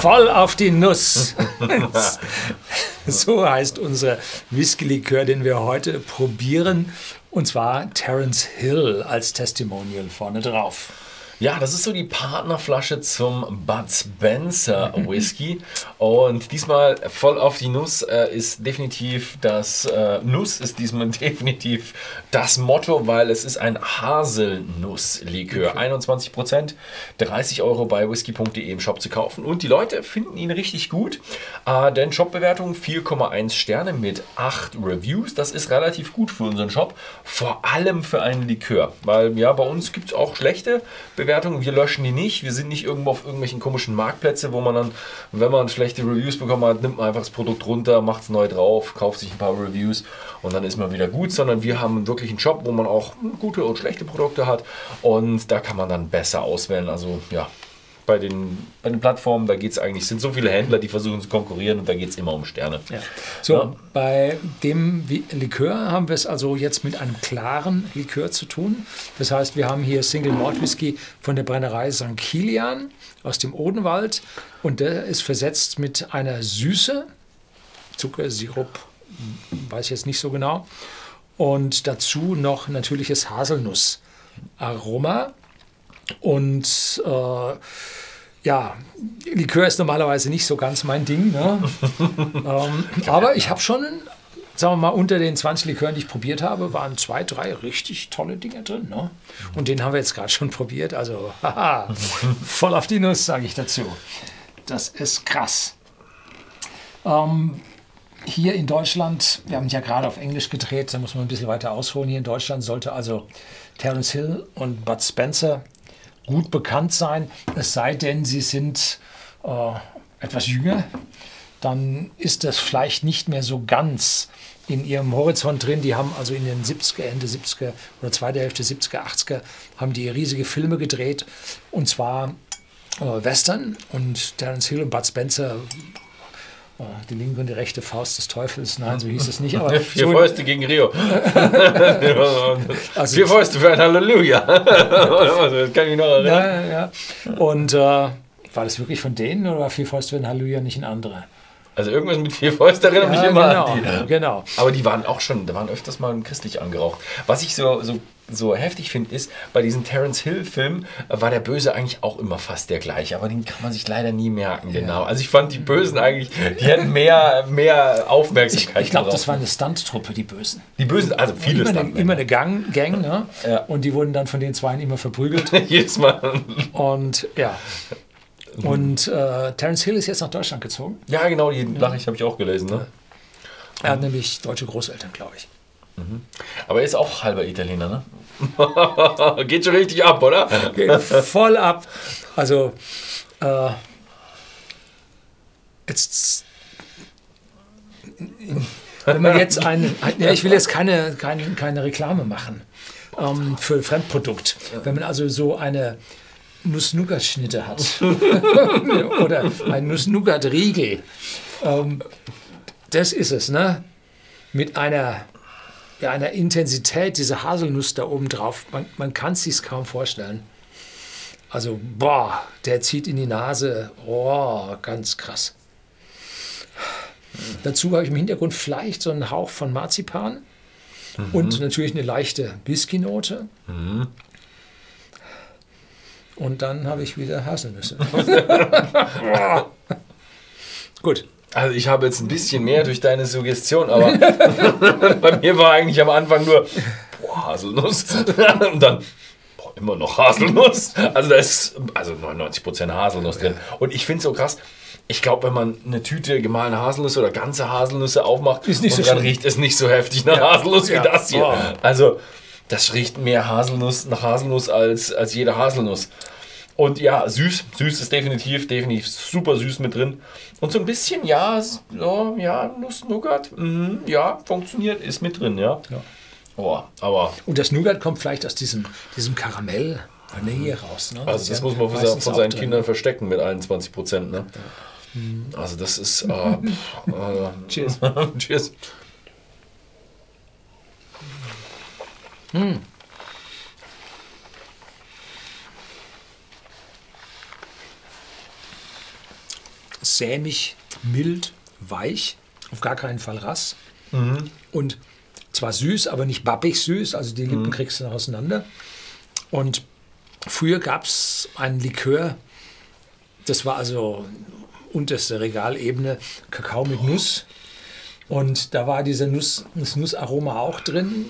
Voll auf die Nuss. so heißt unser Whisky-Likör, den wir heute probieren. Und zwar Terence Hill als Testimonial vorne drauf. Ja, das ist so die Partnerflasche zum Bud Spencer Whisky. Und diesmal voll auf die Nuss äh, ist definitiv das, äh, Nuss ist diesmal definitiv das Motto, weil es ist ein Haselnusslikör. 21 Prozent, 30 Euro bei whisky.de im Shop zu kaufen. Und die Leute finden ihn richtig gut, äh, denn Shopbewertung 4,1 Sterne mit 8 Reviews. Das ist relativ gut für unseren Shop, vor allem für einen Likör. Weil ja, bei uns gibt es auch schlechte Bewertungen. Wir löschen die nicht. Wir sind nicht irgendwo auf irgendwelchen komischen Marktplätzen, wo man dann, wenn man schlechte Reviews bekommen hat, nimmt man einfach das Produkt runter, macht es neu drauf, kauft sich ein paar Reviews und dann ist man wieder gut. Sondern wir haben wirklich einen Shop, wo man auch gute und schlechte Produkte hat und da kann man dann besser auswählen. Also ja, bei den, bei den Plattformen, da geht es eigentlich, es sind so viele Händler, die versuchen zu konkurrieren und da geht es immer um Sterne. Ja. So, Ja. bei dem Likör haben wir es also jetzt mit einem klaren Likör zu tun. Das heißt, wir haben hier Single Malt Whisky von der Brennerei St. Kilian aus dem Odenwald und der ist versetzt mit einer Süße, Zucker, Sirup, weiß ich jetzt nicht so genau. Und dazu noch natürliches Haselnussaroma. Und äh, ja, Likör ist normalerweise nicht so ganz mein Ding. Ne? ähm, aber ich habe schon, sagen wir mal, unter den 20 Likören, die ich probiert habe, waren zwei, drei richtig tolle Dinge drin. Ne? Und den haben wir jetzt gerade schon probiert. Also, haha, voll auf die Nuss, sage ich dazu. Das ist krass. Ähm, hier in Deutschland, wir haben ja gerade auf Englisch gedreht, da muss man ein bisschen weiter ausholen. Hier in Deutschland sollte also Terence Hill und Bud Spencer gut bekannt sein, es sei denn, sie sind äh, etwas jünger. Dann ist das vielleicht nicht mehr so ganz in ihrem Horizont drin. Die haben also in den 70er, Ende 70er oder zweite Hälfte 70er, 80er, haben die riesige Filme gedreht. Und zwar äh, Western. Und Terence Hill und Bud Spencer die linke und die rechte Faust des Teufels, nein, so hieß es nicht, aber Vier so, Fäuste gegen Rio. Also- Vier Fäuste für ein Halleluja. das kann ich mich noch erinnern. ja, ja, ja. Und äh, war das wirklich von denen oder war Vier Fäuste für ein Halleluja nicht ein anderer? Also irgendwas mit vier Fäuste erinnert mich immer genau, an die. genau. Aber die waren auch schon, da waren öfters mal christlich angeraucht. Was ich so, so, so heftig finde, ist, bei diesen Terence Hill-Filmen war der Böse eigentlich auch immer fast der gleiche, aber den kann man sich leider nie merken, genau. Also ich fand die Bösen eigentlich, die hätten mehr, mehr Ich, Aufmerksamkeit ich glaube, das war eine Stunt-Truppe, die Bösen. Die Bösen, also viele Immer eine, immer eine Gang, Gang ne? Ja. Und die wurden dann von den Zweien immer verprügelt. Jedes Mal. Und ja. Und äh, Terence Hill ist jetzt nach Deutschland gezogen. Ja, genau, die Nachricht habe ich auch gelesen. Ne? Er hat nämlich deutsche Großeltern, glaube ich. Aber er ist auch halber Italiener, ne? Geht schon richtig ab, oder? Geht voll ab. Also, äh, jetzt, wenn man jetzt eine, ja, ich will jetzt keine, keine, keine Reklame machen ähm, für Fremdprodukt. Wenn man also so eine Nuss-Nougat-Schnitte hat oder ein Nuss-Nougat-Riegel, ähm, das ist es, ne? Mit einer, ja, einer Intensität, diese Haselnuss da oben drauf, man, man kann es sich kaum vorstellen. Also, boah, der zieht in die Nase. Oh, ganz krass. Dazu habe ich im Hintergrund vielleicht so einen Hauch von Marzipan und natürlich eine leichte Whisky-Note. Und dann habe ich wieder Haselnüsse. Gut. Also ich habe jetzt ein bisschen mehr durch deine Suggestion, aber bei mir war eigentlich am Anfang nur boah, Haselnuss und dann boah, immer noch Haselnuss. Also da ist also 99% Haselnuss drin. Und ich finde es so krass. Ich glaube, wenn man eine Tüte gemahlene Haselnüsse oder ganze Haselnüsse aufmacht, Ist nicht und so dann schlimm. riecht es nicht so heftig nach Ja. Haselnuss wie Ja. das hier. Oh. Also das riecht mehr Haselnuss nach Haselnuss als, als jede Haselnuss. Und ja, süß. Süß ist definitiv, definitiv super süß mit drin. Und so ein bisschen, ja, s- ja, Nuss-Nougat, mhm, ja, funktioniert, ist mit drin, ja. Ja. Oh, aber Und das Nougat kommt vielleicht aus diesem, diesem Karamell Vanille raus. Ne? also das ja muss man von, seinen drin. Kindern verstecken mit 21 Prozent, ne? Also das ist, äh, pff, äh, Cheers. cheers. Sämig, mild, weich, auf gar keinen Fall rass. Und zwar süß, aber nicht bappig süß, also die Lippen kriegst du noch auseinander. Und früher gab es einen Likör, das war also unterste Regalebene, Kakao mit Nuss. Und da war dieser Nuss, das Nussaroma auch drin.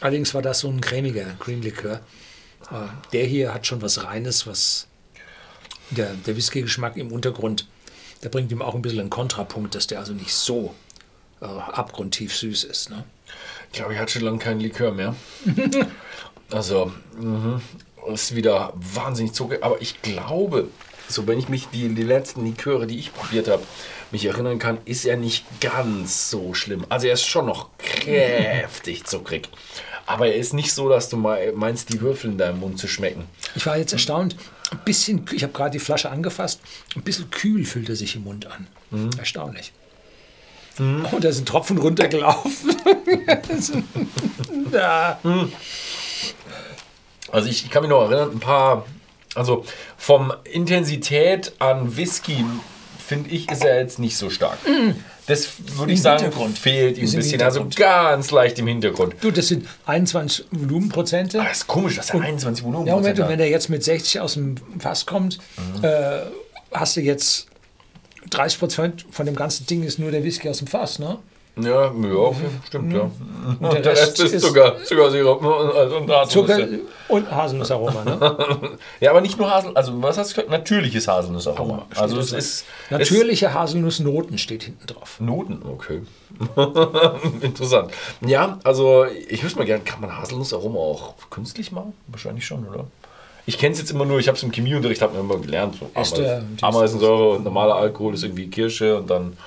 Allerdings war das so ein cremiger Green Likör. Äh, Der hier hat schon was Reines, was der, der Whisky-Geschmack im Untergrund, der bringt ihm auch ein bisschen einen Kontrapunkt, dass der also nicht so äh, abgrundtief süß ist. Ne? Ich glaube, ich hatte schon lange keinen Likör mehr. also, mhm. ist wieder wahnsinnig Zucker. Aber ich glaube, so wenn ich mich die, die letzten Liköre, die ich probiert habe, mich erinnern kann, ist er nicht ganz so schlimm. Also er ist schon noch kräftig zuckrig. Aber er ist nicht so, dass du meinst, die Würfel in deinem Mund zu schmecken. Ich war jetzt erstaunt, ein bisschen, ich habe gerade die Flasche angefasst, ein bisschen kühl fühlt er sich im Mund an. Erstaunlich. Oh, da sind Tropfen runtergelaufen. da. Also ich, ich kann mich noch erinnern, ein paar, also vom Intensität an Whisky, finde ich, ist er jetzt nicht so stark. Das würde ich sagen, fehlt ihm ein bisschen. Also ganz leicht im Hintergrund. Du, das sind 21 Volumenprozente. Aber das ist komisch, dass er 21 Volumen Ja, Moment, und hat. wenn er jetzt mit 60 aus dem Fass kommt, äh, hast du jetzt 30 Prozent von dem ganzen Ding ist nur der Whisky aus dem Fass, ne? Ja, ja, stimmt, ja. Und Der, Rest ist Zucker, Zuckersirup also und Haselnüsse. Zucker und Haselnussaroma, ne? Ja, aber nicht nur Hasel, also was hast du gesagt? Natürliches Haselnussaroma. Steht Also es ist Natürliche Haselnussnoten steht hinten drauf. Noten, okay. Interessant. Ja, also ich wüsste mal gerne, kann man Haselnussaroma auch künstlich machen? Wahrscheinlich schon, oder? Ich kenne es jetzt immer nur, ich habe es im Chemieunterricht, habe immer gelernt. So Ameisensäure und normaler Alkohol ist irgendwie Kirsche und dann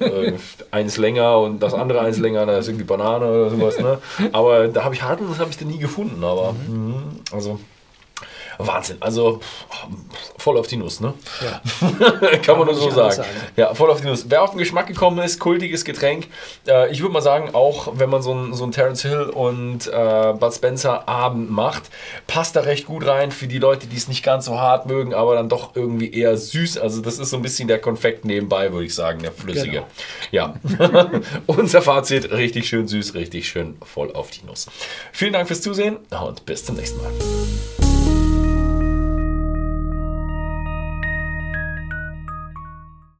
äh, eins länger und das andere eins länger, da ist irgendwie Banane oder sowas. Ne? Aber da habe ich Haselnuss habe ich da nie gefunden. Aber mhm, also Wahnsinn. Also voll auf die Nuss, ne? Ja. Kann man nur so sagen. sagen. Ja, voll auf die Nuss. Wer auf den Geschmack gekommen ist, kultiges Getränk. Äh, ich würde mal sagen, auch wenn man so ein, so ein Terence Hill und äh, Bud Spencer Abend macht, passt da recht gut rein für die Leute, die es nicht ganz so hart mögen, aber dann doch irgendwie eher süß. Also das ist so ein bisschen der Konfekt nebenbei, würde ich sagen, der flüssige. Genau. Ja. Unser Fazit, richtig schön süß, richtig schön voll auf die Nuss. Vielen Dank fürs Zusehen und bis zum nächsten Mal.